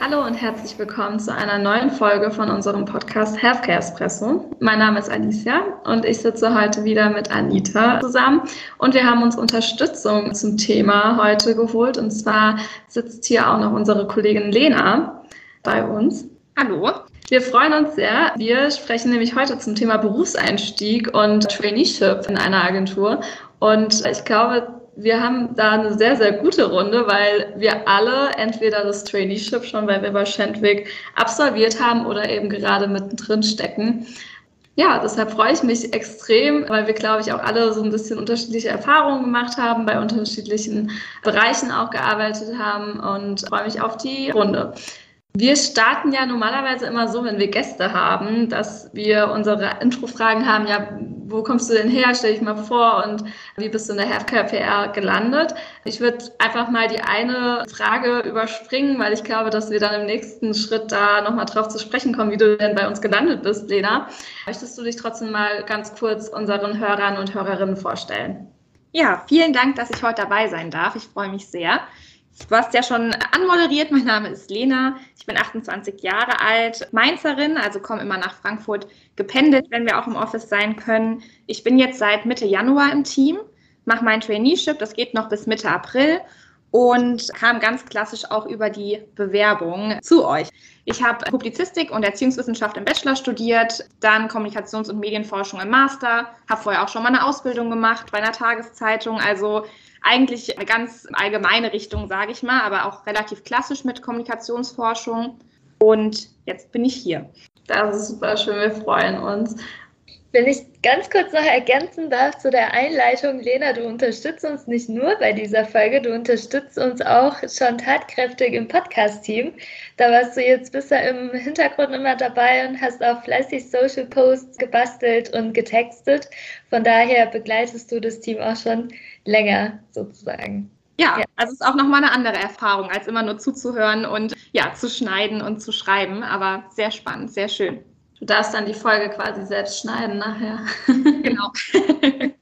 Hallo und herzlich willkommen zu einer neuen Folge von unserem Podcast Healthcare Espresso. Mein Name ist Alicia und ich sitze heute wieder mit Anita zusammen und wir haben uns Unterstützung zum Thema heute geholt und zwar sitzt hier auch noch unsere Kollegin Lena bei uns. Hallo. Wir freuen uns sehr. Wir sprechen nämlich heute zum Thema Berufseinstieg und Traineeship in einer Agentur. Und ich glaube, wir haben da eine sehr, sehr gute Runde, weil wir alle entweder das Traineeship schon bei Weber Schendwick absolviert haben oder eben gerade mittendrin stecken. Ja, deshalb freue ich mich extrem, weil wir, glaube ich, auch alle so ein bisschen unterschiedliche Erfahrungen gemacht haben, bei unterschiedlichen Bereichen auch gearbeitet haben und freue mich auf die Runde. Wir starten ja normalerweise immer so, wenn wir Gäste haben, dass wir unsere Intro-Fragen haben, ja, wo kommst du denn her? Stell dich mal vor und wie bist du in der Healthcare PR gelandet? Ich würde einfach mal die eine Frage überspringen, weil ich glaube, dass wir dann im nächsten Schritt da nochmal drauf zu sprechen kommen, wie du denn bei uns gelandet bist, Lena. Möchtest du dich trotzdem mal ganz kurz unseren Hörern und Hörerinnen vorstellen? Ja, vielen Dank, dass ich heute dabei sein darf. Ich freue mich sehr. Du hast ja schon anmoderiert. Mein Name ist Lena. Ich bin 28 Jahre alt, Mainzerin, also komme immer nach Frankfurt gependelt, wenn wir auch im Office sein können. Ich bin jetzt seit Mitte Januar im Team, mache mein Traineeship. Das geht noch bis Mitte April und kam ganz klassisch auch über die Bewerbung zu euch. Ich habe Publizistik und Erziehungswissenschaft im Bachelor studiert, dann Kommunikations- und Medienforschung im Master, habe vorher auch schon mal eine Ausbildung gemacht bei einer Tageszeitung, also eigentlich eine ganz allgemeine Richtung, sage ich mal, aber auch relativ klassisch mit Kommunikationsforschung. Und jetzt bin ich hier. Das ist super schön, wir freuen uns. Wenn ich ganz kurz noch ergänzen darf zu der Einleitung, Lena, du unterstützt uns nicht nur bei dieser Folge, du unterstützt uns auch schon tatkräftig im Podcast-Team. Da warst du jetzt bisher im Hintergrund immer dabei und hast auch fleißig Social Posts gebastelt und getextet. Von daher begleitest du das Team auch schon länger sozusagen. Ja, ja, also es ist auch nochmal eine andere Erfahrung, als immer nur zuzuhören und ja, zu schneiden und zu schreiben. Aber sehr spannend, sehr schön. Du darfst dann die Folge quasi selbst schneiden nachher. Genau.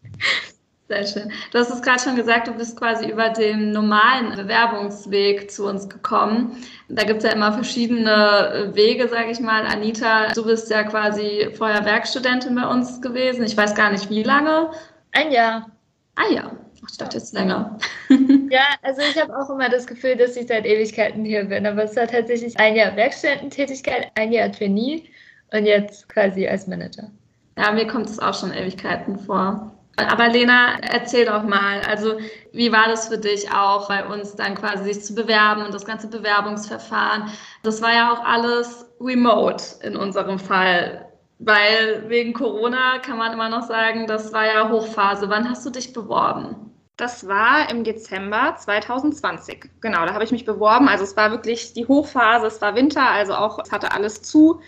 Sehr schön. Du hast es gerade schon gesagt, du bist quasi über den normalen Bewerbungsweg zu uns gekommen. Da gibt es ja immer verschiedene Wege, sage ich mal. Anita, du bist ja quasi vorher Werkstudentin bei uns gewesen. Ich weiß gar nicht, wie lange. Ein Jahr. Ah ja, Ach, ich dachte jetzt länger. Ja, also ich habe auch immer das Gefühl, dass ich seit Ewigkeiten hier bin. Aber es war tatsächlich ein Jahr Werkstudententätigkeit, ein Jahr Trainee und jetzt quasi als Manager. Ja, mir kommt es auch schon Ewigkeiten vor. Aber Lena, erzähl doch mal, also wie war das für dich auch bei uns dann quasi sich zu bewerben und das ganze Bewerbungsverfahren? Das war ja auch alles remote in unserem Fall, weil wegen Corona kann man immer noch sagen, das war ja Hochphase. Wann hast du dich beworben? Das war im Dezember 2020. Genau, da habe ich mich beworben. Also es war wirklich die Hochphase, es war Winter, also auch es hatte alles zu.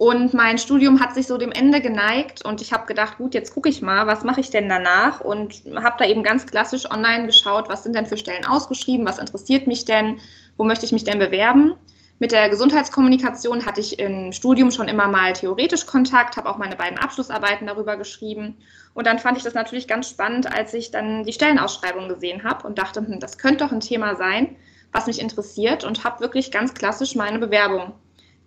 Und mein Studium hat sich so dem Ende geneigt und ich habe gedacht, gut, jetzt gucke ich mal, was mache ich denn danach? Und habe da eben ganz klassisch online geschaut, was sind denn für Stellen ausgeschrieben, was interessiert mich denn, wo möchte ich mich denn bewerben? Mit der Gesundheitskommunikation hatte ich im Studium schon immer mal theoretisch Kontakt, habe auch meine beiden Abschlussarbeiten darüber geschrieben. Und dann fand ich das natürlich ganz spannend, als ich dann die Stellenausschreibung gesehen habe und dachte, hm, das könnte doch ein Thema sein, was mich interessiert und habe wirklich ganz klassisch meine Bewerbung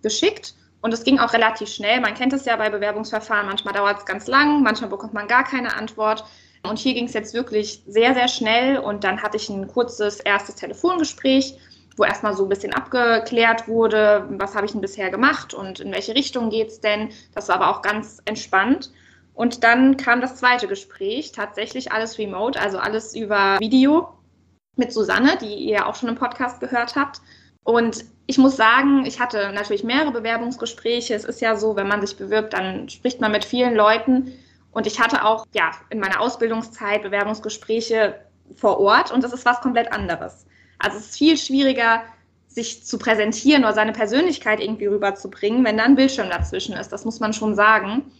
geschickt und es ging auch relativ schnell. Man kennt es ja bei Bewerbungsverfahren, manchmal dauert es ganz lang, manchmal bekommt man gar keine Antwort. Und hier ging es jetzt wirklich sehr, sehr schnell. Und dann hatte ich ein kurzes erstes Telefongespräch, wo erstmal so ein bisschen abgeklärt wurde, was habe ich denn bisher gemacht und in welche Richtung geht es denn. Das war aber auch ganz entspannt. Und dann kam das zweite Gespräch, tatsächlich alles remote, also alles über Video mit Susanne, die ihr auch schon im Podcast gehört habt. Und ich muss sagen, ich hatte natürlich mehrere Bewerbungsgespräche. Es ist ja so, wenn man sich bewirbt, dann spricht man mit vielen Leuten. Und ich hatte auch ja, in meiner Ausbildungszeit Bewerbungsgespräche vor Ort und das ist was komplett anderes. Also es ist viel schwieriger, sich zu präsentieren oder seine Persönlichkeit irgendwie rüberzubringen, wenn da ein Bildschirm dazwischen ist. Das muss man schon sagen.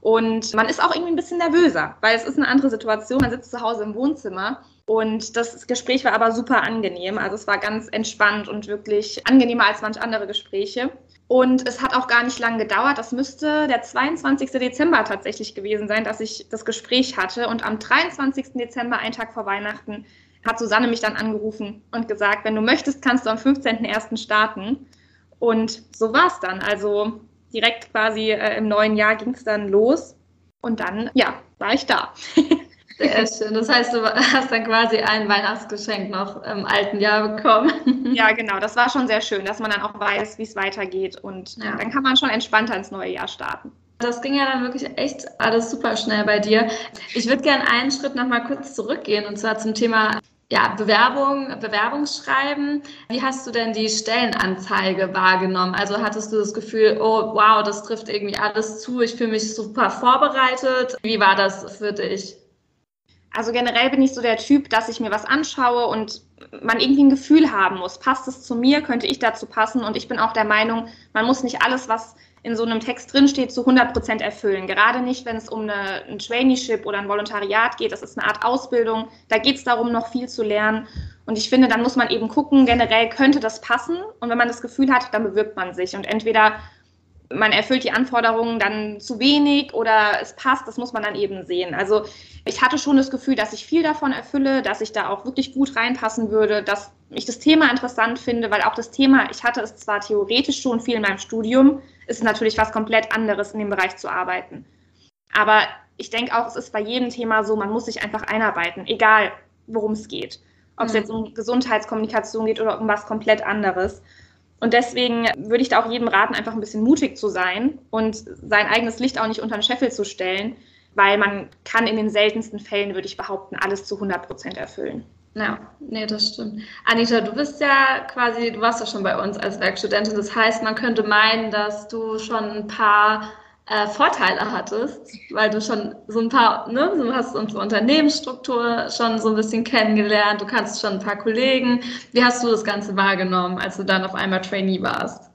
Und man ist auch irgendwie ein bisschen nervöser, weil es ist eine andere Situation. Man sitzt zu Hause im Wohnzimmer und das Gespräch war aber super angenehm. Also es war ganz entspannt und wirklich angenehmer als manch andere Gespräche. Und es hat auch gar nicht lange gedauert. Das müsste der 22. Dezember tatsächlich gewesen sein, dass ich das Gespräch hatte. Und am 23. Dezember, einen Tag vor Weihnachten, hat Susanne mich dann angerufen und gesagt, wenn du möchtest, kannst du am 15.01. starten. Und so war es dann. Also direkt quasi äh, im neuen Jahr ging es dann los. Und dann, ja, war ich da. Sehr schön. Das heißt, du hast dann quasi ein Weihnachtsgeschenk noch im alten Jahr bekommen. Ja, genau. Das war schon sehr schön, dass man dann auch weiß, wie es weitergeht. Und ja. dann kann man schon entspannter ins neue Jahr starten. Das ging ja dann wirklich echt alles super schnell bei dir. Ich würde gerne einen Schritt noch mal kurz zurückgehen und zwar zum Thema ja, Bewerbung, Bewerbungsschreiben. Wie hast du denn die Stellenanzeige wahrgenommen? Also hattest du das Gefühl, oh wow, das trifft irgendwie alles zu, ich fühle mich super vorbereitet. Wie war das für dich? Also generell bin ich so der Typ, dass ich mir was anschaue und man irgendwie ein Gefühl haben muss. Passt es zu mir? Könnte ich dazu passen? Und ich bin auch der Meinung, man muss nicht alles, was in so einem Text drinsteht, zu 100 Prozent erfüllen. Gerade nicht, wenn es um eine, ein Traineeship oder ein Volontariat geht. Das ist eine Art Ausbildung. Da geht es darum, noch viel zu lernen. Und ich finde, dann muss man eben gucken, generell könnte das passen. Und wenn man das Gefühl hat, dann bewirbt man sich. Und entweder man erfüllt die Anforderungen dann zu wenig oder es passt, das muss man dann eben sehen. Also ich hatte schon das Gefühl, dass ich viel davon erfülle, dass ich da auch wirklich gut reinpassen würde, dass ich das Thema interessant finde, weil auch das Thema, ich hatte es zwar theoretisch schon viel in meinem Studium, ist natürlich was komplett anderes in dem Bereich zu arbeiten. Aber ich denke auch, es ist bei jedem Thema so, man muss sich einfach einarbeiten, egal worum es geht. Ob es mhm. jetzt um Gesundheitskommunikation geht oder um was komplett anderes. Und deswegen würde ich da auch jedem raten, einfach ein bisschen mutig zu sein und sein eigenes Licht auch nicht unter den Scheffel zu stellen, weil man kann in den seltensten Fällen, würde ich behaupten, alles zu 100 Prozent erfüllen. Ja, nee, das stimmt. Anita, du bist ja quasi, du warst ja schon bei uns als Werkstudentin. Das heißt, man könnte meinen, dass du schon ein paar äh, Vorteile hattest, weil du schon so ein paar, ne, du hast unsere Unternehmensstruktur schon so ein bisschen kennengelernt, du kannst schon ein paar Kollegen. Wie hast du das Ganze wahrgenommen, als du dann auf einmal Trainee warst?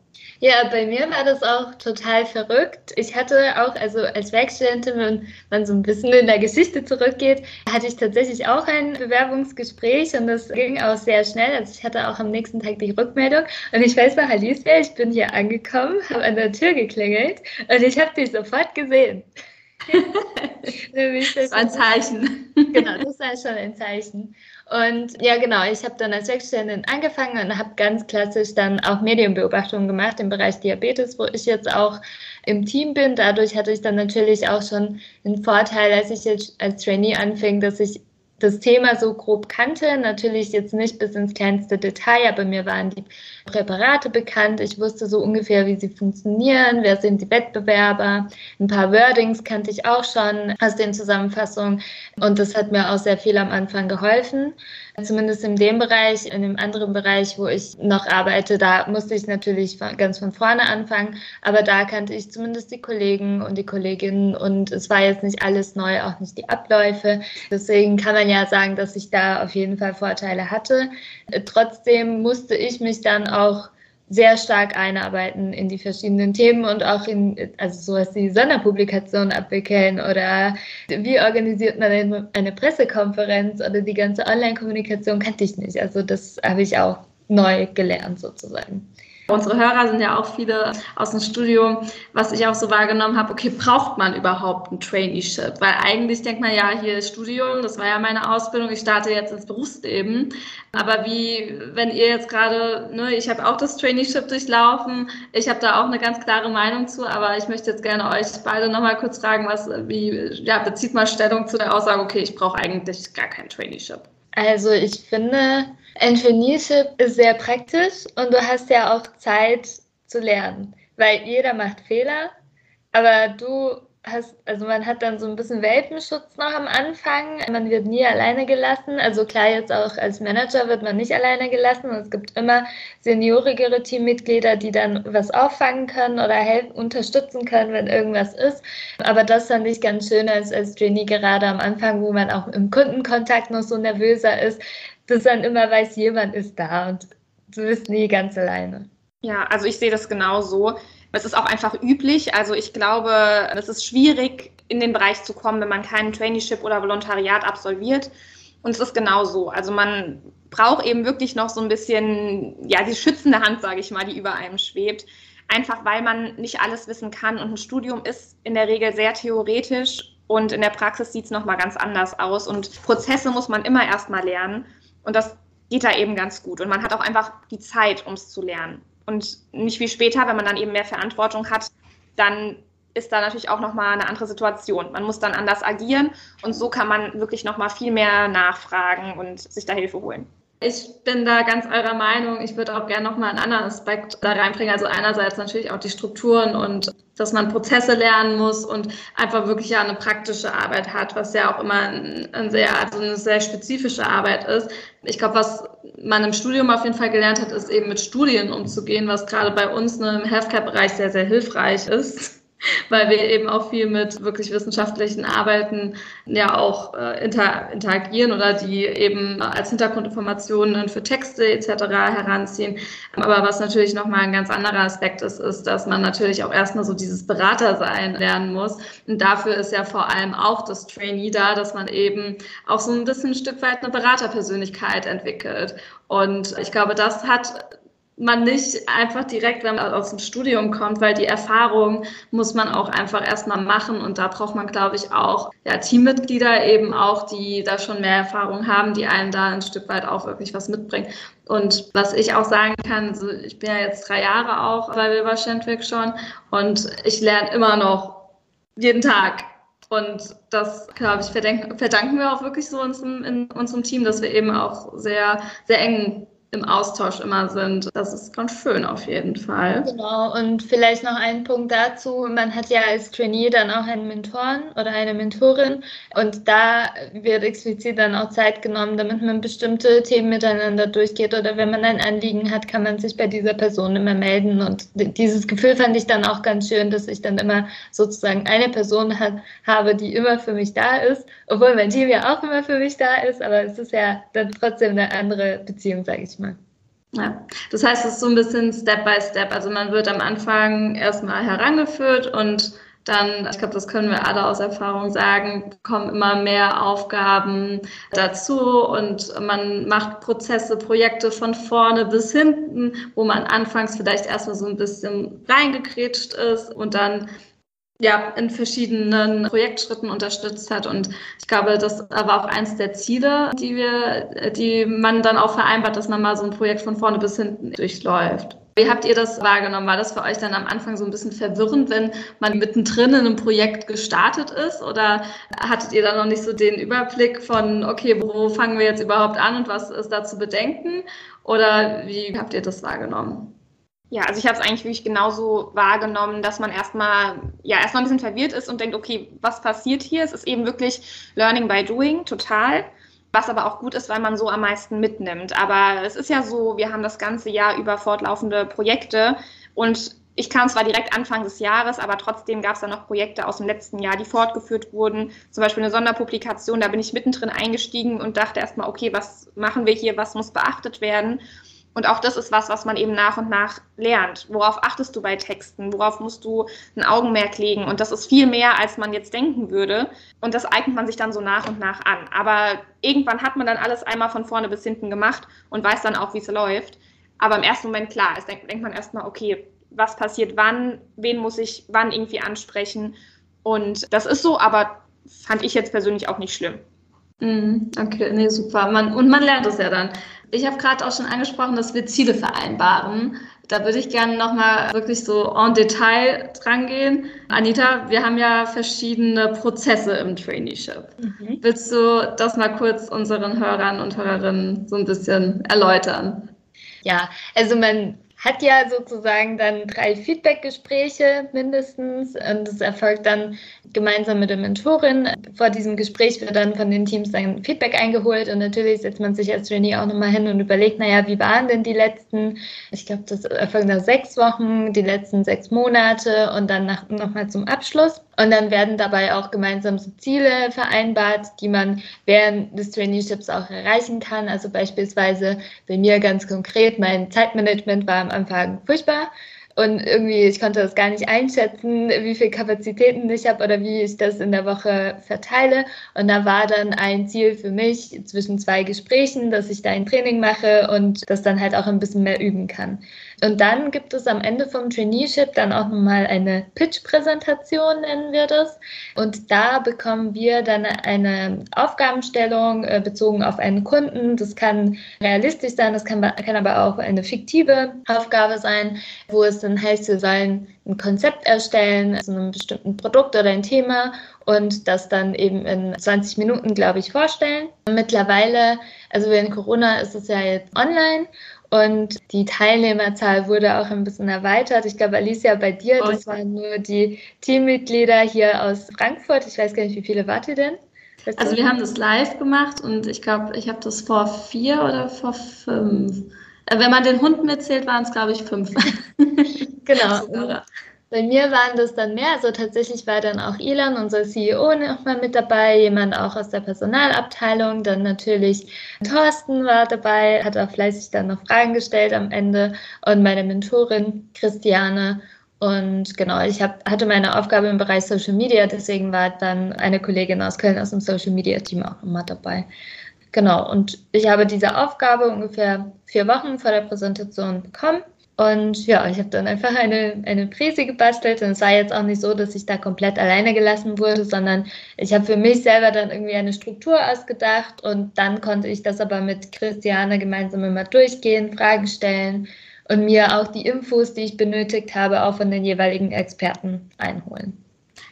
Ja, bei mir war das auch total verrückt. Ich hatte auch, also als Werkstudentin, wenn man so ein bisschen in der Geschichte zurückgeht, hatte ich tatsächlich auch ein Bewerbungsgespräch und das ging auch sehr schnell. Also ich hatte auch am nächsten Tag die Rückmeldung und ich weiß noch, Alicia, ich bin hier angekommen, habe an der Tür geklingelt und ich habe dich sofort gesehen. das war ein Zeichen. Genau, das war schon ein Zeichen. Und ja, genau, ich habe dann als Werkstudentin angefangen und habe ganz klassisch dann auch Medienbeobachtungen gemacht im Bereich Diabetes, wo ich jetzt auch im Team bin. Dadurch hatte ich dann natürlich auch schon einen Vorteil, als ich jetzt als Trainee anfing, dass ich das Thema so grob kannte. Natürlich jetzt nicht bis ins kleinste Detail, aber mir waren die Präparate bekannt. Ich wusste so ungefähr, wie sie funktionieren, wer sind die Wettbewerber. Ein paar Wordings kannte ich auch schon aus den Zusammenfassungen und das hat mir auch sehr viel am Anfang geholfen. Zumindest in dem Bereich, in dem anderen Bereich, wo ich noch arbeite, da musste ich natürlich ganz von vorne anfangen, aber da kannte ich zumindest die Kollegen und die Kolleginnen und es war jetzt nicht alles neu, auch nicht die Abläufe. Deswegen kann man ja sagen, dass ich da auf jeden Fall Vorteile hatte. Trotzdem musste ich mich dann auch sehr stark einarbeiten in die verschiedenen Themen und auch in, also sowas wie Sonderpublikationen abwickeln oder wie organisiert man eine Pressekonferenz oder die ganze Online-Kommunikation kannte ich nicht. Also das habe ich auch neu gelernt sozusagen. Unsere Hörer sind ja auch viele aus dem Studium, was ich auch so wahrgenommen habe, okay, braucht man überhaupt ein Traineeship? Weil eigentlich denkt man ja, hier ist Studium, das war ja meine Ausbildung, ich starte jetzt ins Berufsleben. Aber wie, wenn ihr jetzt gerade, ne, ich habe auch das Traineeship durchlaufen, ich habe da auch eine ganz klare Meinung zu, aber ich möchte jetzt gerne euch beide nochmal kurz fragen, was, wie, ja, bezieht mal Stellung zu der Aussage, okay, ich brauche eigentlich gar kein Traineeship. Also ich finde, Engineership ist sehr praktisch und du hast ja auch Zeit zu lernen, weil jeder macht Fehler, aber du hast, also man hat dann so ein bisschen Welpenschutz noch am Anfang. Man wird nie alleine gelassen. Also klar, jetzt auch als Manager wird man nicht alleine gelassen. Es gibt immer seniorigere Teammitglieder, die dann was auffangen können oder helfen, unterstützen können, wenn irgendwas ist. Aber das fand ich ganz schön als, als Trainee gerade am Anfang, wo man auch im Kundenkontakt noch so nervöser ist, dass dann immer weiß, jemand ist da und du bist nie ganz alleine. Ja, also ich sehe das genauso. Es ist auch einfach üblich. Also ich glaube, es ist schwierig, in den Bereich zu kommen, wenn man keinen Traineeship oder Volontariat absolviert. Und es ist genau so. Also man braucht eben wirklich noch so ein bisschen, ja, die schützende Hand, sage ich mal, die über einem schwebt. Einfach weil man nicht alles wissen kann. Und ein Studium ist in der Regel sehr theoretisch und in der Praxis sieht es nochmal ganz anders aus. Und Prozesse muss man immer erstmal lernen. Und das geht da eben ganz gut. Und man hat auch einfach die Zeit, um es zu lernen. Und nicht wie später, wenn man dann eben mehr Verantwortung hat, dann ist da natürlich auch nochmal eine andere Situation. Man muss dann anders agieren und so kann man wirklich nochmal viel mehr nachfragen und sich da Hilfe holen. Ich bin da ganz eurer Meinung. Ich würde auch gerne nochmal einen anderen Aspekt da reinbringen. Also einerseits natürlich auch die Strukturen und dass man Prozesse lernen muss und einfach wirklich ja eine praktische Arbeit hat, was ja auch immer ein, sehr, also eine sehr spezifische Arbeit ist. Ich glaube, was man im Studium auf jeden Fall gelernt hat, ist eben mit Studien umzugehen, was gerade bei uns im Healthcare-Bereich sehr, sehr hilfreich ist weil wir eben auch viel mit wirklich wissenschaftlichen Arbeiten ja auch äh, inter, interagieren oder die eben als Hintergrundinformationen für Texte etc. heranziehen. Aber was natürlich nochmal ein ganz anderer Aspekt ist, ist, dass man natürlich auch erstmal so dieses Beratersein lernen muss. Und dafür ist ja vor allem auch das Trainee da, dass man eben auch so ein bisschen ein Stück weit eine Beraterpersönlichkeit entwickelt. Und ich glaube, das hat man nicht einfach direkt, wenn man aus dem Studium kommt, weil die Erfahrung muss man auch einfach erstmal machen und da braucht man, glaube ich, auch ja, Teammitglieder eben auch, die da schon mehr Erfahrung haben, die einen da ein Stück weit auch wirklich was mitbringen. Und was ich auch sagen kann, also ich bin ja jetzt drei Jahre auch bei Wilber Schendwick schon und ich lerne immer noch jeden Tag. Und das, glaube ich, verdanken, verdanken wir auch wirklich so unserem, in unserem Team, dass wir eben auch sehr, sehr eng im Austausch immer sind. Das ist ganz schön auf jeden Fall. Genau, und vielleicht noch ein Punkt dazu. Man hat ja als Trainee dann auch einen Mentoren oder eine Mentorin und da wird explizit dann auch Zeit genommen, damit man bestimmte Themen miteinander durchgeht oder wenn man ein Anliegen hat, kann man sich bei dieser Person immer melden und dieses Gefühl fand ich dann auch ganz schön, dass ich dann immer sozusagen eine Person hat, habe, die immer für mich da ist, obwohl mein Team ja auch immer für mich da ist, aber es ist ja dann trotzdem eine andere Beziehung, sage ich mal. Ja, das heißt, es ist so ein bisschen Step by Step. Also man wird am Anfang erstmal herangeführt und dann, ich glaube, das können wir alle aus Erfahrung sagen, kommen immer mehr Aufgaben dazu und man macht Prozesse, Projekte von vorne bis hinten, wo man anfangs vielleicht erstmal so ein bisschen reingekrätscht ist und dann ja, in verschiedenen Projektschritten unterstützt hat. Und ich glaube, das war auch eins der Ziele, die wir, die man dann auch vereinbart, dass man mal so ein Projekt von vorne bis hinten durchläuft. Wie habt ihr das wahrgenommen? War das für euch dann am Anfang so ein bisschen verwirrend, wenn man mittendrin in einem Projekt gestartet ist? Oder hattet ihr da noch nicht so den Überblick von, okay, wo fangen wir jetzt überhaupt an und was ist da zu bedenken? Oder wie habt ihr das wahrgenommen? Ja, also ich habe es eigentlich wirklich genauso wahrgenommen, dass man erstmal ja erstmal ein bisschen verwirrt ist und denkt, okay, was passiert hier? Es ist eben wirklich Learning by Doing, total. Was aber auch gut ist, weil man so am meisten mitnimmt. Aber es ist ja so, wir haben das ganze Jahr über fortlaufende Projekte und ich kam zwar direkt Anfang des Jahres, aber trotzdem gab es da noch Projekte aus dem letzten Jahr, die fortgeführt wurden. Zum Beispiel eine Sonderpublikation, da bin ich mittendrin eingestiegen und dachte erstmal, okay, was machen wir hier, was muss beachtet werden? Und auch das ist was, was man eben nach und nach lernt. Worauf achtest du bei Texten? Worauf musst du ein Augenmerk legen? Und das ist viel mehr, als man jetzt denken würde. Und das eignet man sich dann so nach und nach an. Aber irgendwann hat man dann alles einmal von vorne bis hinten gemacht und weiß dann auch, wie es läuft. Aber im ersten Moment, klar, es denkt, denkt man erstmal, okay, was passiert wann? Wen muss ich wann irgendwie ansprechen? Und das ist so, aber fand ich jetzt persönlich auch nicht schlimm. Mhm, okay, nee, super. Man, und man lernt es ja dann. Ich habe gerade auch schon angesprochen, dass wir Ziele vereinbaren. Da würde ich gerne nochmal wirklich so en Detail dran gehen. Anita, wir haben ja verschiedene Prozesse im Traineeship. Mhm. Willst du das mal kurz unseren Hörern und Hörerinnen so ein bisschen erläutern? Ja, also man hat ja sozusagen dann drei Feedback-Gespräche mindestens und es erfolgt dann gemeinsam mit der Mentorin. Vor diesem Gespräch wird dann von den Teams dann Feedback eingeholt und natürlich setzt man sich als Trainee auch nochmal hin und überlegt, naja, wie waren denn die letzten, ich glaube, das erfolgt nach sechs Wochen, die letzten sechs Monate und dann nochmal zum Abschluss. Und dann werden dabei auch gemeinsam so Ziele vereinbart, die man während des Traineeships auch erreichen kann. Also beispielsweise bei mir ganz konkret, mein Zeitmanagement war am Anfang furchtbar. und irgendwie, ich konnte das gar nicht einschätzen, wie viel Kapazitäten ich habe oder wie ich das in der Woche verteile. Und da war dann ein Ziel für mich zwischen zwei Gesprächen, dass ich da ein Training mache und das dann halt auch ein bisschen mehr üben kann. Und dann gibt es am Ende vom Traineeship dann auch nochmal eine Pitch-Präsentation, nennen wir das. Und da bekommen wir dann eine Aufgabenstellung äh, bezogen auf einen Kunden. Das kann realistisch sein, das kann, kann aber auch eine fiktive Aufgabe sein, wo es dann heißt, wir sollen ein Konzept erstellen, also einem bestimmten Produkt oder ein Thema und das dann eben in 20 Minuten, glaube ich, vorstellen. Mittlerweile, also während Corona ist es ja jetzt online und die Teilnehmerzahl wurde auch ein bisschen erweitert. Ich glaube, Alicia, bei dir, das waren nur die Teammitglieder hier aus Frankfurt. Ich weiß gar nicht, wie viele wart ihr denn? Weißt also wir haben das live gemacht und ich glaube, ich habe das vor vier oder vor fünf. Äh, wenn man den Hund mitzählt, waren es, glaube ich, fünf. genau. Bei mir waren das dann mehr. Also tatsächlich war dann auch Ilan, unser CEO, nochmal mit dabei, jemand auch aus der Personalabteilung. Dann natürlich Thorsten war dabei, hat auch fleißig dann noch Fragen gestellt am Ende. Und meine Mentorin Christiane. Und genau, ich hab, hatte meine Aufgabe im Bereich Social Media, deswegen war dann eine Kollegin aus Köln aus dem Social Media Team auch immer dabei. Genau, und ich habe diese Aufgabe ungefähr vier Wochen vor der Präsentation bekommen und ja, ich habe dann einfach eine, eine Präse gebastelt und es war jetzt auch nicht so, dass ich da komplett alleine gelassen wurde, sondern ich habe für mich selber dann irgendwie eine Struktur ausgedacht und dann konnte ich das aber mit Christiane gemeinsam immer durchgehen, Fragen stellen und mir auch die Infos, die ich benötigt habe, auch von den jeweiligen Experten einholen.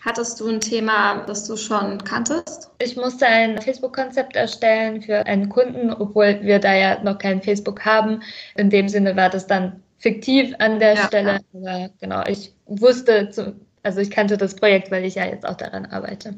Hattest du ein Thema, das du schon kanntest? Ich musste ein Facebook-Konzept erstellen für einen Kunden, obwohl wir da ja noch kein Facebook haben. In dem Sinne war das dann fiktiv an der ja, Stelle. Ja. genau, ich wusste, zu, also ich kannte das Projekt, weil ich ja jetzt auch daran arbeite.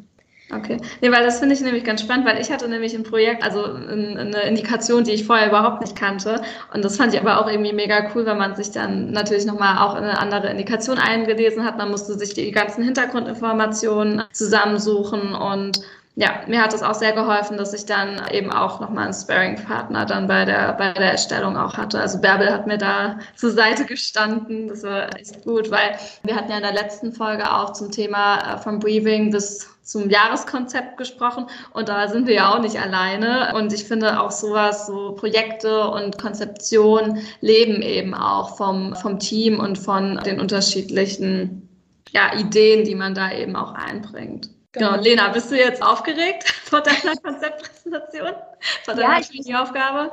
Okay, nee, weil das finde ich nämlich ganz spannend, weil ich hatte nämlich ein Projekt, also eine Indikation, die ich vorher überhaupt nicht kannte. Und das fand ich aber auch irgendwie mega cool, weil man sich dann natürlich nochmal auch eine andere Indikation eingelesen hat. Man musste sich die ganzen Hintergrundinformationen zusammensuchen und ja, mir hat es auch sehr geholfen, dass ich dann eben auch nochmal einen Sparring-Partner dann bei der, bei der Erstellung auch hatte. Also Bärbel hat mir da zur Seite gestanden. Das war echt gut, weil wir hatten ja in der letzten Folge auch zum Thema äh, vom Briefing bis zum Jahreskonzept gesprochen und da sind wir ja auch nicht alleine. Und ich finde auch sowas, so Projekte und Konzeption leben eben auch vom, vom Team und von den unterschiedlichen ja, Ideen, die man da eben auch einbringt. Genau. genau, Lena, bist du jetzt aufgeregt vor deiner Konzeptpräsentation? Vor deiner ja, Aufgabe?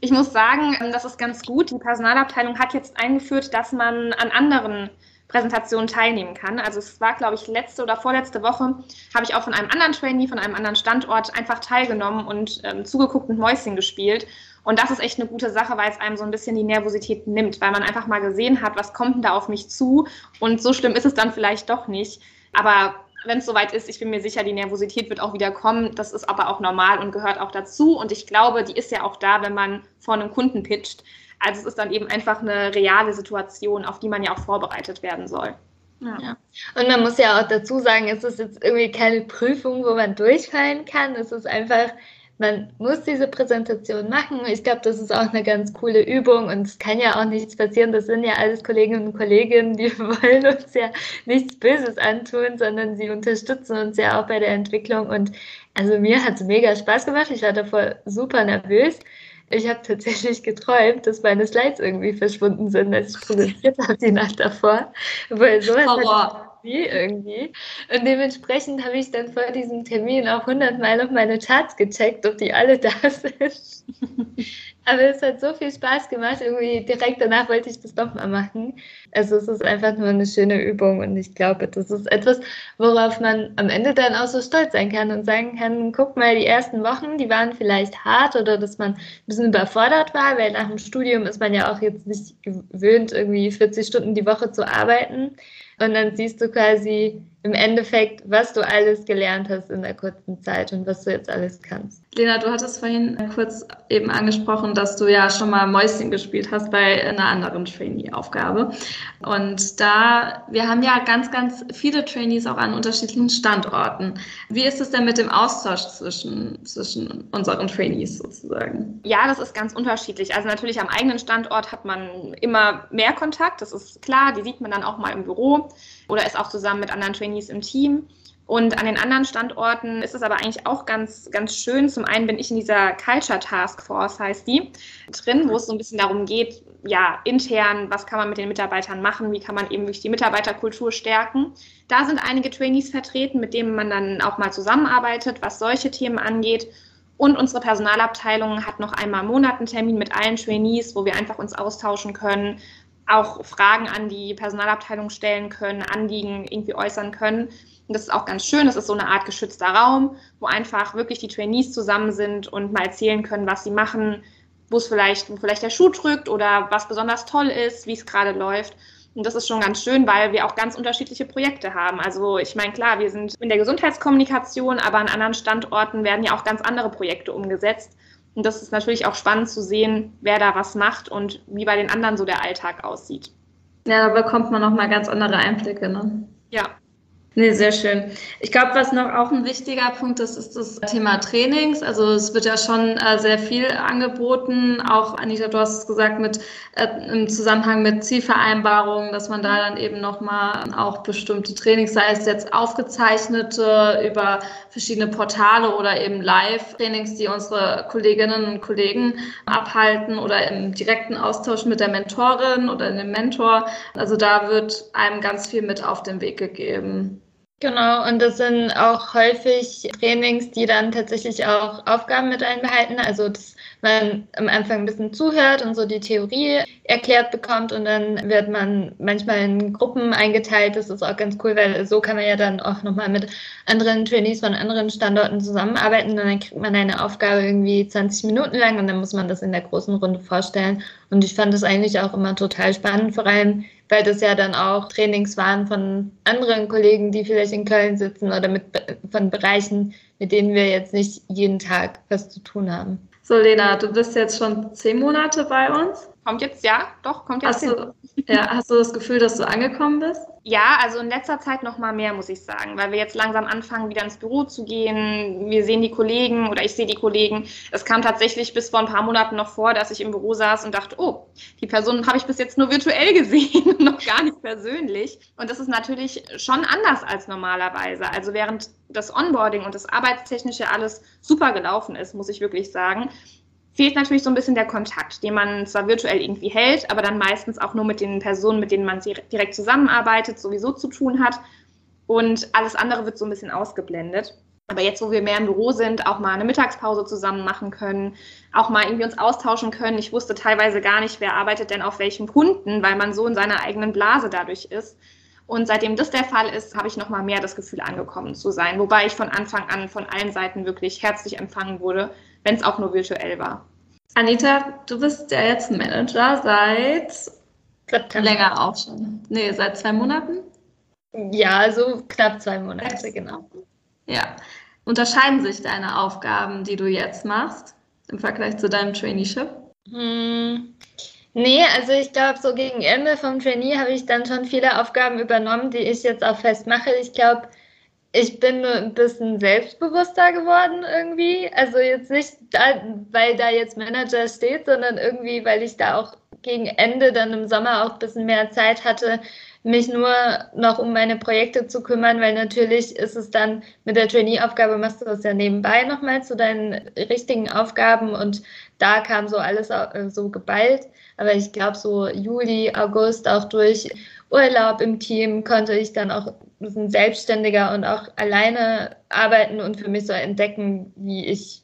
Ich muss sagen, ähm, das ist ganz gut. Die Personalabteilung hat jetzt eingeführt, dass man an anderen Präsentationen teilnehmen kann. Also es war, glaube ich, letzte oder vorletzte Woche, habe ich auch von einem anderen Trainee, von einem anderen Standort einfach teilgenommen und ähm, zugeguckt und Mäuschen gespielt. Und das ist echt eine gute Sache, weil es einem so ein bisschen die Nervosität nimmt, weil man einfach mal gesehen hat, was kommt denn da auf mich zu. Und so schlimm ist es dann vielleicht doch nicht. Aber wenn es soweit ist, ich bin mir sicher, die Nervosität wird auch wieder kommen. Das ist aber auch normal und gehört auch dazu. Und ich glaube, die ist ja auch da, wenn man vor einem Kunden pitcht. Also es ist dann eben einfach eine reale Situation, auf die man ja auch vorbereitet werden soll. Ja. ja. Und man muss ja auch dazu sagen, es ist jetzt irgendwie keine Prüfung, wo man durchfallen kann. Es ist einfach man muss diese Präsentation machen. Ich glaube, das ist auch eine ganz coole Übung und es kann ja auch nichts passieren. Das sind ja alles Kolleginnen und Kollegen, die wollen uns ja nichts Böses antun, sondern sie unterstützen uns ja auch bei der Entwicklung. Und also mir hat es mega Spaß gemacht. Ich war davor super nervös. Ich habe tatsächlich geträumt, dass meine Slides irgendwie verschwunden sind, als ich präsentiert habe die Nacht davor. Weil sowas Horror nie irgendwie. Und dementsprechend habe ich dann vor diesem Termin auch hundertmal auf meine Charts gecheckt, ob die alle da sind. Aber es hat so viel Spaß gemacht. Irgendwie direkt danach wollte ich das nochmal machen. Also es ist einfach nur eine schöne Übung und ich glaube, das ist etwas, worauf man am Ende dann auch so stolz sein kann und sagen kann, guck mal, die ersten Wochen, die waren vielleicht hart oder dass man ein bisschen überfordert war, weil nach dem Studium ist man ja auch jetzt nicht gewöhnt, irgendwie 40 Stunden die Woche zu arbeiten. Und dann siehst du quasi, im Endeffekt, was du alles gelernt hast in der kurzen Zeit und was du jetzt alles kannst. Lena, du hattest vorhin kurz eben angesprochen, dass du ja schon mal Mäuschen gespielt hast bei einer anderen Trainee-Aufgabe. Und da, wir haben ja ganz, ganz viele Trainees auch an unterschiedlichen Standorten. Wie ist es denn mit dem Austausch zwischen, zwischen unseren Trainees sozusagen? Ja, das ist ganz unterschiedlich. Also natürlich am eigenen Standort hat man immer mehr Kontakt, das ist klar, die sieht man dann auch mal im Büro oder ist auch zusammen mit anderen Trainees im Team. Und an den anderen Standorten ist es aber eigentlich auch ganz, ganz schön. Zum einen bin ich in dieser Culture Task Force, heißt die, drin, wo es so ein bisschen darum geht, ja, intern, was kann man mit den Mitarbeitern machen, wie kann man eben durch die Mitarbeiterkultur stärken. Da sind einige Trainees vertreten, mit denen man dann auch mal zusammenarbeitet, was solche Themen angeht. Und unsere Personalabteilung hat noch einmal im einen Termin mit allen Trainees, wo wir einfach uns austauschen können, auch Fragen an die Personalabteilung stellen können, Anliegen irgendwie äußern können. Und das ist auch ganz schön. Das ist so eine Art geschützter Raum, wo einfach wirklich die Trainees zusammen sind und mal erzählen können, was sie machen, wo es vielleicht, wo vielleicht der Schuh drückt oder was besonders toll ist, wie es gerade läuft. Und das ist schon ganz schön, weil wir auch ganz unterschiedliche Projekte haben. Also ich meine, klar, wir sind in der Gesundheitskommunikation, aber an anderen Standorten werden ja auch ganz andere Projekte umgesetzt. Und das ist natürlich auch spannend zu sehen, wer da was macht und wie bei den anderen so der Alltag aussieht. Ja, da bekommt man nochmal ganz andere Einblicke. Ne? Ja, Nee, sehr schön. Ich glaube, was noch auch ein wichtiger Punkt ist, ist das Thema Trainings. Also es wird ja schon äh, sehr viel angeboten. Auch Anita, du hast es gesagt, mit äh, im Zusammenhang mit Zielvereinbarungen, dass man da dann eben nochmal auch bestimmte Trainings, sei es jetzt aufgezeichnete über verschiedene Portale oder eben Live-Trainings, die unsere Kolleginnen und Kollegen abhalten oder im direkten Austausch mit der Mentorin oder dem Mentor. Also da wird einem ganz viel mit auf den Weg gegeben. Genau, und das sind auch häufig Trainings, die dann tatsächlich auch Aufgaben mit einbehalten. Also, dass man am Anfang ein bisschen zuhört und so die Theorie erklärt bekommt und dann wird man manchmal in Gruppen eingeteilt. Das ist auch ganz cool, weil so kann man ja dann auch nochmal mit anderen Trainees von anderen Standorten zusammenarbeiten und dann kriegt man eine Aufgabe irgendwie 20 Minuten lang und dann muss man das in der großen Runde vorstellen. Und ich fand das eigentlich auch immer total spannend, vor allem weil das ja dann auch Trainings waren von anderen Kollegen, die vielleicht in Köln sitzen oder mit, von Bereichen, mit denen wir jetzt nicht jeden Tag was zu tun haben. So, Lena, du bist jetzt schon zehn Monate bei uns. Kommt jetzt, ja, doch, kommt jetzt. Hast du, ja, hast du das Gefühl, dass du angekommen bist? Ja, also in letzter Zeit noch mal mehr, muss ich sagen, weil wir jetzt langsam anfangen, wieder ins Büro zu gehen. Wir sehen die Kollegen oder ich sehe die Kollegen. Es kam tatsächlich bis vor ein paar Monaten noch vor, dass ich im Büro saß und dachte, oh, die Person habe ich bis jetzt nur virtuell gesehen, noch gar nicht persönlich. Und das ist natürlich schon anders als normalerweise. Also während das Onboarding und das Arbeitstechnische alles super gelaufen ist, muss ich wirklich sagen, fehlt natürlich so ein bisschen der Kontakt, den man zwar virtuell irgendwie hält, aber dann meistens auch nur mit den Personen, mit denen man direkt zusammenarbeitet, sowieso zu tun hat. Und alles andere wird so ein bisschen ausgeblendet. Aber jetzt, wo wir mehr im Büro sind, auch mal eine Mittagspause zusammen machen können, auch mal irgendwie uns austauschen können. Ich wusste teilweise gar nicht, wer arbeitet denn auf welchem Kunden, weil man so in seiner eigenen Blase dadurch ist. Und seitdem das der Fall ist, habe ich noch mal mehr das Gefühl, angekommen zu sein. Wobei ich von Anfang an von allen Seiten wirklich herzlich empfangen wurde wenn es auch nur virtuell war. Anita, du bist ja jetzt Manager seit September. länger auch schon. Nee, seit zwei Monaten? Ja, so knapp zwei Monate, genau. Ja. Unterscheiden sich deine Aufgaben, die du jetzt machst, im Vergleich zu deinem Traineeship? Hm. Nee, also ich glaube, so gegen Ende vom Trainee habe ich dann schon viele Aufgaben übernommen, die ich jetzt auch fest mache. Ich glaube, ich bin ein bisschen selbstbewusster geworden irgendwie. Also jetzt nicht, da, weil da jetzt Manager steht, sondern irgendwie, weil ich da auch gegen Ende dann im Sommer auch ein bisschen mehr Zeit hatte, mich nur noch um meine Projekte zu kümmern, weil natürlich ist es dann mit der Trainee-Aufgabe, machst du das ja nebenbei nochmal zu deinen richtigen Aufgaben und da kam so alles so geballt. Aber ich glaube, so Juli, August auch durch Urlaub im Team konnte ich dann auch bisschen selbstständiger und auch alleine arbeiten und für mich so entdecken, wie ich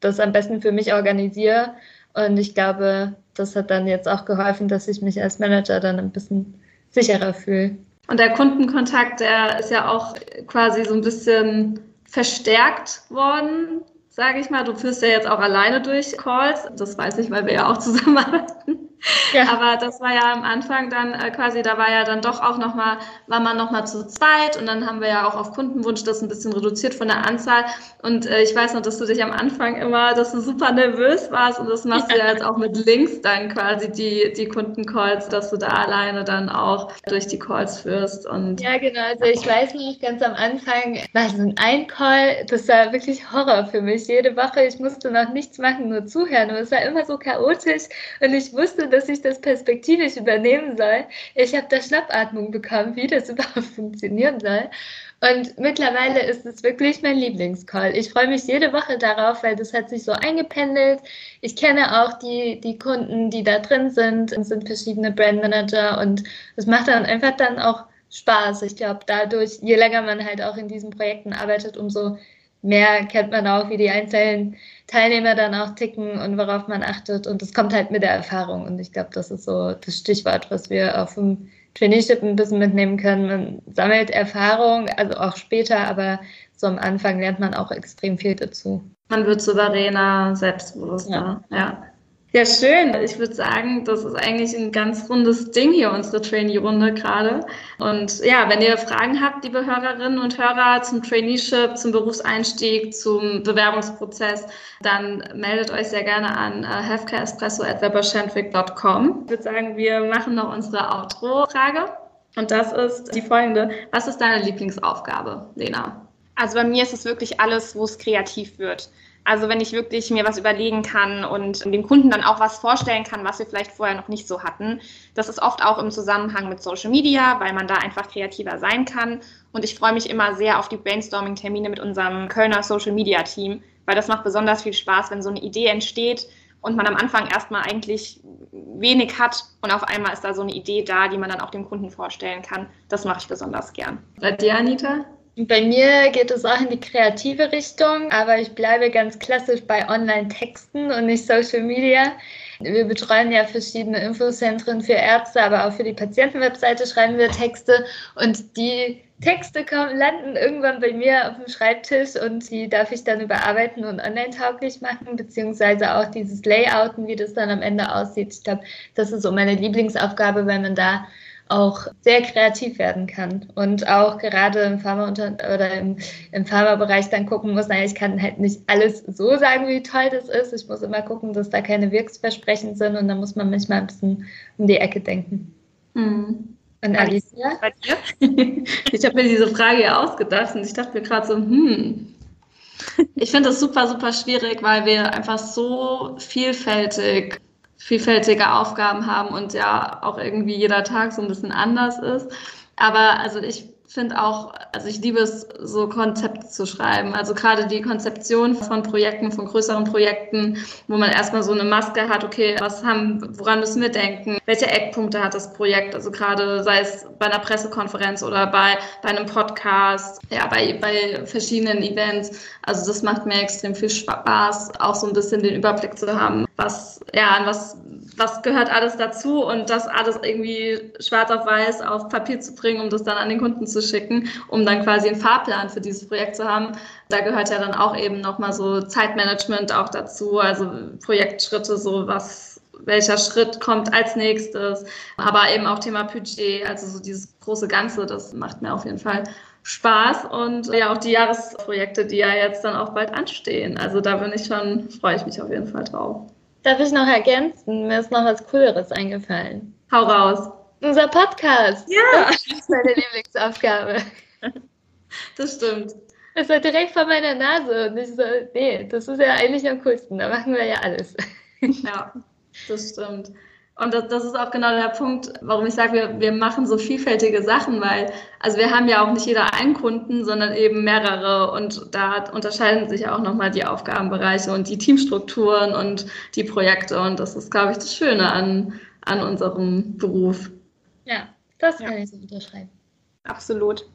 das am besten für mich organisiere. Und ich glaube, das hat dann jetzt auch geholfen, dass ich mich als Manager dann ein bisschen sicherer fühle. Und der Kundenkontakt, der ist ja auch quasi so ein bisschen verstärkt worden, sage ich mal. Du führst ja jetzt auch alleine durch Calls. Das weiß ich, weil wir ja auch zusammenarbeiten. Ja. Aber das war ja am Anfang dann äh, quasi, da war ja dann doch auch nochmal, war man nochmal zu zweit und dann haben wir ja auch auf Kundenwunsch das ein bisschen reduziert von der Anzahl. Und äh, ich weiß noch, dass du dich am Anfang immer, dass du super nervös warst und das machst ja. du ja jetzt auch mit Links dann quasi die, die Kundencalls, dass du da alleine dann auch durch die Calls führst. Und ja, genau. Also ich weiß noch, ganz am Anfang war so ein Call, das war wirklich Horror für mich. Jede Woche, ich musste noch nichts machen, nur zuhören. Und es war immer so chaotisch und ich wusste, dass ich das perspektivisch übernehmen soll. Ich habe da Schnappatmung bekommen, wie das überhaupt funktionieren soll. Und mittlerweile ist es wirklich mein Lieblingscall. Ich freue mich jede Woche darauf, weil das hat sich so eingependelt. Ich kenne auch die, die Kunden, die da drin sind, es sind verschiedene Brandmanager und es macht dann einfach dann auch Spaß. Ich glaube, dadurch, je länger man halt auch in diesen Projekten arbeitet, umso mehr kennt man auch, wie die einzelnen Teilnehmer dann auch ticken und worauf man achtet. Und das kommt halt mit der Erfahrung. Und ich glaube, das ist so das Stichwort, was wir auf dem Traineeship ein bisschen mitnehmen können. Man sammelt Erfahrung, also auch später, aber so am Anfang lernt man auch extrem viel dazu. Man wird souveräner, selbstbewusster. Ja. ja. Ja, schön. Ich würde sagen, das ist eigentlich ein ganz rundes Ding hier, unsere Trainee-Runde gerade. Und ja, wenn ihr Fragen habt, liebe Hörerinnen und Hörer, zum Traineeship, zum Berufseinstieg, zum Bewerbungsprozess, dann meldet euch sehr gerne an uh, healthcareespresso.weberschentwick.com. Ich würde sagen, wir machen noch unsere Outro-Frage. Und das ist die folgende. Was ist deine Lieblingsaufgabe, Lena? Also bei mir ist es wirklich alles, wo es kreativ wird. Also wenn ich wirklich mir was überlegen kann und dem Kunden dann auch was vorstellen kann, was wir vielleicht vorher noch nicht so hatten. Das ist oft auch im Zusammenhang mit Social Media, weil man da einfach kreativer sein kann. Und ich freue mich immer sehr auf die Brainstorming-Termine mit unserem Kölner Social Media Team, weil das macht besonders viel Spaß, wenn so eine Idee entsteht und man am Anfang erstmal eigentlich wenig hat und auf einmal ist da so eine Idee da, die man dann auch dem Kunden vorstellen kann. Das mache ich besonders gern. Bei dir, Anita? Bei mir geht es auch in die kreative Richtung, aber ich bleibe ganz klassisch bei Online-Texten und nicht Social Media. Wir betreuen ja verschiedene Infozentren für Ärzte, aber auch für die Patientenwebseite schreiben wir Texte und die Texte kommen, landen irgendwann bei mir auf dem Schreibtisch und die darf ich dann überarbeiten und online tauglich machen, beziehungsweise auch dieses Layouten, wie das dann am Ende aussieht. Ich glaube, das ist so meine Lieblingsaufgabe, weil man da auch sehr kreativ werden kann und auch gerade im Pharma oder im, im Pharmabereich dann gucken muss, naja, ich kann halt nicht alles so sagen, wie toll das ist. Ich muss immer gucken, dass da keine Wirksversprechen sind und da muss man manchmal ein bisschen um die Ecke denken. Mhm. Und Alicia? Bei dir? ich habe mir diese Frage ja ausgedacht und ich dachte mir gerade so, hm, ich finde das super, super schwierig, weil wir einfach so vielfältig vielfältige Aufgaben haben und ja auch irgendwie jeder Tag so ein bisschen anders ist. Aber also ich finde auch, also ich liebe es, so Konzepte zu schreiben. Also gerade die Konzeption von Projekten, von größeren Projekten, wo man erstmal so eine Maske hat, okay, was haben, woran müssen wir denken? Welche Eckpunkte hat das Projekt? Also gerade sei es bei einer Pressekonferenz oder bei, bei einem Podcast, ja, bei, bei verschiedenen Events. Also das macht mir extrem viel Spaß, auch so ein bisschen den Überblick zu haben, was, ja, was, was gehört alles dazu und das alles irgendwie schwarz auf weiß auf Papier zu bringen, um das dann an den Kunden zu schicken, um dann quasi einen Fahrplan für dieses Projekt zu haben. Da gehört ja dann auch eben nochmal so Zeitmanagement auch dazu, also Projektschritte, so was, welcher Schritt kommt als nächstes, aber eben auch Thema Budget, also so dieses große Ganze, das macht mir auf jeden Fall Spaß und ja auch die Jahresprojekte, die ja jetzt dann auch bald anstehen. Also da bin ich schon, freue ich mich auf jeden Fall drauf. Darf ich noch ergänzen? Mir ist noch was Cooleres eingefallen. Hau raus. Unser Podcast. Ja. Das ist meine Lieblingsaufgabe. Das stimmt. Das war direkt vor meiner Nase und ich so, nee, das ist ja eigentlich am coolsten. Da machen wir ja alles. Ja, das stimmt. Und das, das, ist auch genau der Punkt, warum ich sage, wir, wir machen so vielfältige Sachen, weil, also wir haben ja auch nicht jeder einen Kunden, sondern eben mehrere und da unterscheiden sich auch nochmal die Aufgabenbereiche und die Teamstrukturen und die Projekte und das ist, glaube ich, das Schöne an, an unserem Beruf. Ja, das kann ja. ich so unterschreiben. Absolut.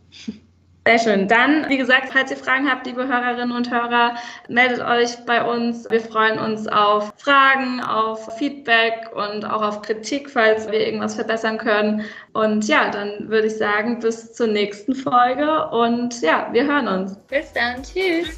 Sehr schön. Dann, wie gesagt, falls ihr Fragen habt, liebe Hörerinnen und Hörer, meldet euch bei uns. Wir freuen uns auf Fragen, auf Feedback und auch auf Kritik, falls wir irgendwas verbessern können. Und ja, dann würde ich sagen, bis zur nächsten Folge und ja, wir hören uns. Bis dann. Tschüss.